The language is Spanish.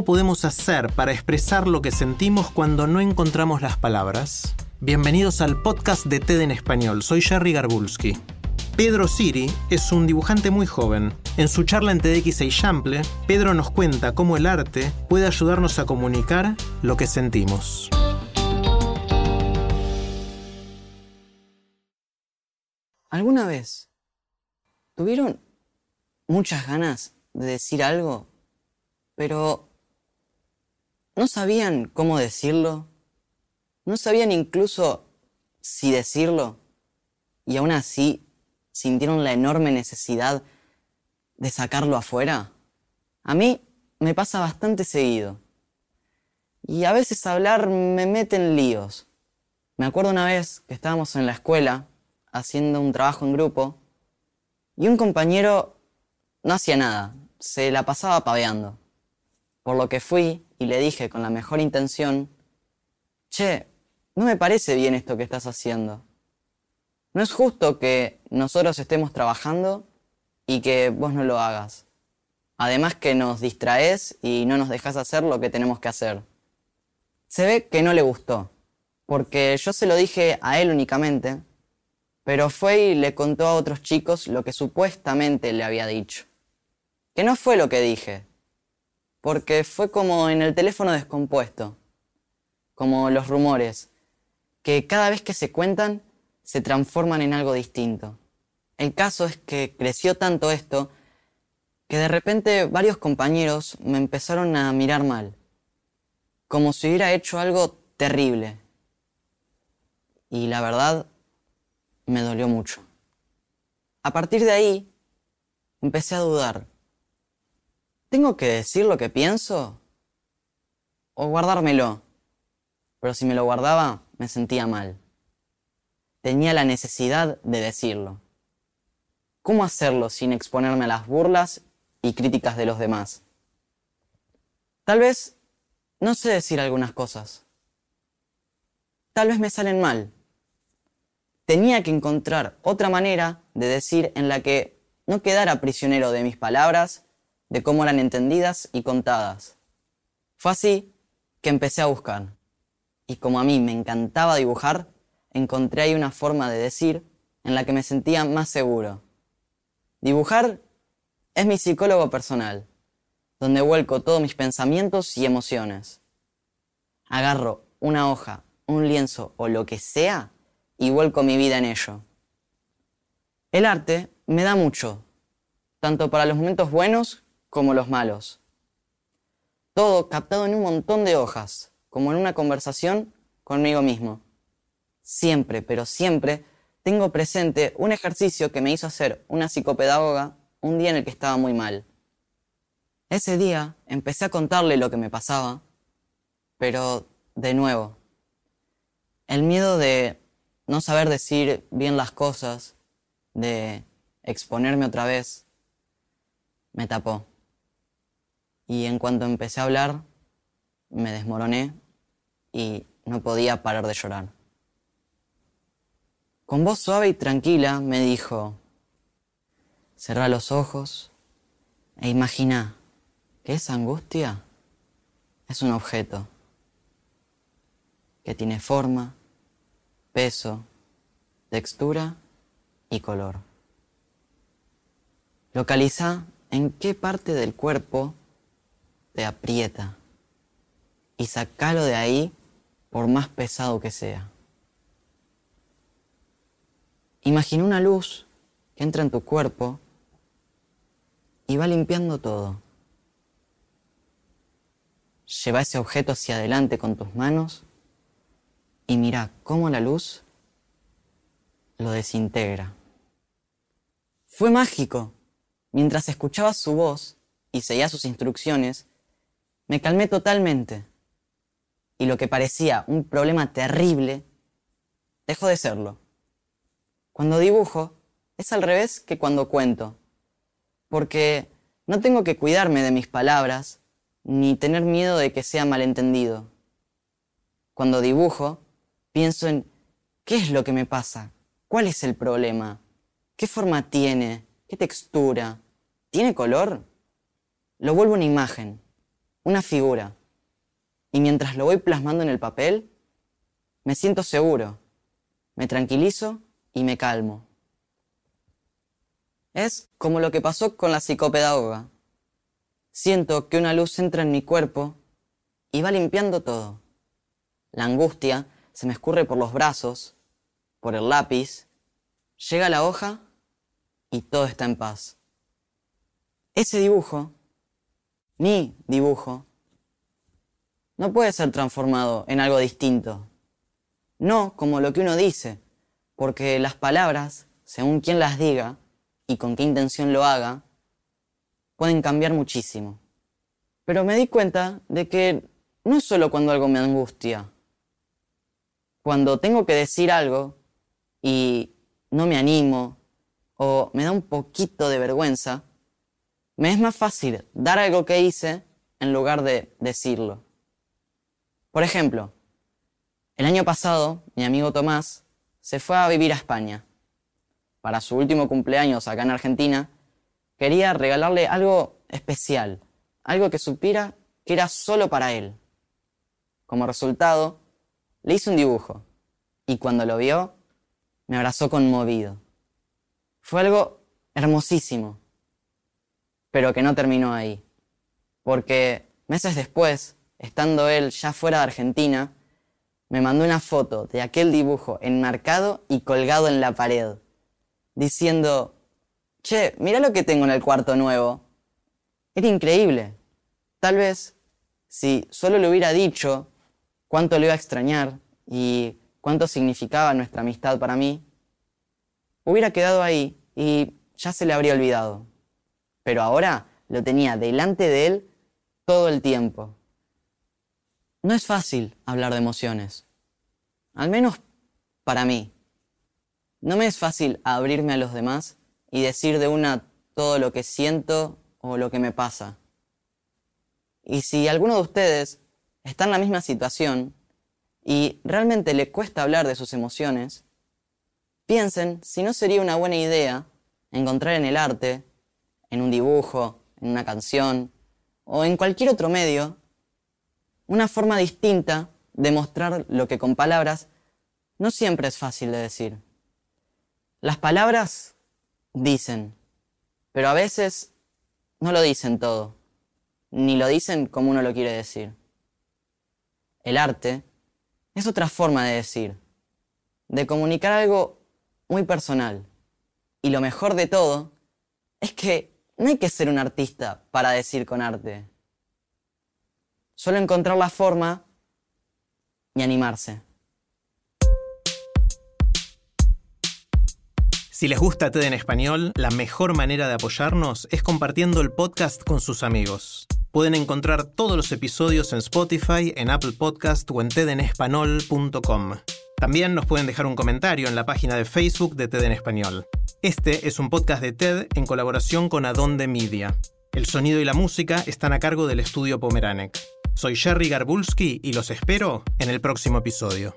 ¿Cómo podemos hacer para expresar lo que sentimos cuando no encontramos las palabras? Bienvenidos al podcast de TED en español. Soy Jerry Garbulski. Pedro Siri es un dibujante muy joven. En su charla en TEDx Chample, Pedro nos cuenta cómo el arte puede ayudarnos a comunicar lo que sentimos. ¿Alguna vez tuvieron muchas ganas de decir algo, pero no sabían cómo decirlo? ¿No sabían incluso si decirlo? Y aún así sintieron la enorme necesidad de sacarlo afuera? A mí me pasa bastante seguido. Y a veces hablar me mete en líos. Me acuerdo una vez que estábamos en la escuela haciendo un trabajo en grupo y un compañero no hacía nada, se la pasaba paveando. Por lo que fui y le dije con la mejor intención, Che, no me parece bien esto que estás haciendo. No es justo que nosotros estemos trabajando y que vos no lo hagas. Además que nos distraes y no nos dejas hacer lo que tenemos que hacer. Se ve que no le gustó, porque yo se lo dije a él únicamente, pero fue y le contó a otros chicos lo que supuestamente le había dicho. Que no fue lo que dije, porque fue como en el teléfono descompuesto, como los rumores, que cada vez que se cuentan se transforman en algo distinto. El caso es que creció tanto esto que de repente varios compañeros me empezaron a mirar mal, como si hubiera hecho algo terrible. Y la verdad, me dolió mucho. A partir de ahí, empecé a dudar. ¿Tengo que decir lo que pienso? ¿O guardármelo? Pero si me lo guardaba, me sentía mal. Tenía la necesidad de decirlo. ¿Cómo hacerlo sin exponerme a las burlas y críticas de los demás? Tal vez no sé decir algunas cosas. Tal vez me salen mal. Tenía que encontrar otra manera de decir en la que no quedara prisionero de mis palabras, de cómo eran entendidas y contadas. Fue así que empecé a buscar. Y como a mí me encantaba dibujar, encontré ahí una forma de decir en la que me sentía más seguro. Dibujar es mi psicólogo personal, donde vuelco todos mis pensamientos y emociones. Agarro una hoja, un lienzo o lo que sea y vuelco mi vida en ello. El arte me da mucho, tanto para los momentos buenos como los malos. Todo captado en un montón de hojas, como en una conversación conmigo mismo siempre, pero siempre, tengo presente un ejercicio que me hizo hacer una psicopedagoga un día en el que estaba muy mal. Ese día empecé a contarle lo que me pasaba, pero de nuevo, el miedo de no saber decir bien las cosas, de exponerme otra vez, me tapó. Y en cuanto empecé a hablar, me desmoroné y no podía parar de llorar. Con voz suave y tranquila me dijo, cerrá los ojos e imagina que esa angustia es un objeto que tiene forma, peso, textura y color. Localiza en qué parte del cuerpo te aprieta y sacalo de ahí por más pesado que sea. Imagina una luz que entra en tu cuerpo y va limpiando todo. Lleva ese objeto hacia adelante con tus manos y mira cómo la luz lo desintegra. Fue mágico. Mientras escuchaba su voz y seguía sus instrucciones, me calmé totalmente. Y lo que parecía un problema terrible, dejó de serlo. Cuando dibujo, es al revés que cuando cuento, porque no tengo que cuidarme de mis palabras, ni tener miedo de que sea malentendido. Cuando dibujo, pienso en qué es lo que me pasa, cuál es el problema, qué forma tiene, qué textura, tiene color. Lo vuelvo una imagen, una figura. Y mientras lo voy plasmando en el papel, me siento seguro, me tranquilizo y me calmo. Es como lo que pasó con la psicopedagoga. Siento que una luz entra en mi cuerpo y va limpiando todo. La angustia se me escurre por los brazos, por el lápiz, llega la hoja y todo está en paz. Ese dibujo, mi dibujo, no puede ser transformado en algo distinto. No como lo que uno dice, porque las palabras, según quien las diga y con qué intención lo haga, pueden cambiar muchísimo. Pero me di cuenta de que no es solo cuando algo me angustia. Cuando tengo que decir algo y no me animo o me da un poquito de vergüenza, me es más fácil dar algo que hice en lugar de decirlo. Por ejemplo, el año pasado mi amigo Tomás se fue a vivir a España. Para su último cumpleaños acá en Argentina, quería regalarle algo especial, algo que supiera que era solo para él. Como resultado, le hice un dibujo y cuando lo vio, me abrazó conmovido. Fue algo hermosísimo, pero que no terminó ahí, porque meses después, estando él ya fuera de Argentina, me mandó una foto de aquel dibujo enmarcado y colgado en la pared, diciendo, che, mira lo que tengo en el cuarto nuevo. Era increíble. Tal vez, si solo le hubiera dicho cuánto le iba a extrañar y cuánto significaba nuestra amistad para mí, hubiera quedado ahí y ya se le habría olvidado. Pero ahora lo tenía delante de él todo el tiempo. No es fácil hablar de emociones, al menos para mí. No me es fácil abrirme a los demás y decir de una todo lo que siento o lo que me pasa. Y si alguno de ustedes está en la misma situación y realmente le cuesta hablar de sus emociones, piensen si no sería una buena idea encontrar en el arte, en un dibujo, en una canción o en cualquier otro medio, una forma distinta de mostrar lo que con palabras no siempre es fácil de decir. Las palabras dicen, pero a veces no lo dicen todo, ni lo dicen como uno lo quiere decir. El arte es otra forma de decir, de comunicar algo muy personal. Y lo mejor de todo es que no hay que ser un artista para decir con arte. Solo encontrar la forma y animarse. Si les gusta TED en español, la mejor manera de apoyarnos es compartiendo el podcast con sus amigos. Pueden encontrar todos los episodios en Spotify, en Apple Podcast o en tedenespanol.com. También nos pueden dejar un comentario en la página de Facebook de TED en Español. Este es un podcast de TED en colaboración con Adonde Media. El sonido y la música están a cargo del estudio Pomeranek. Soy Jerry Garbulski y los espero en el próximo episodio.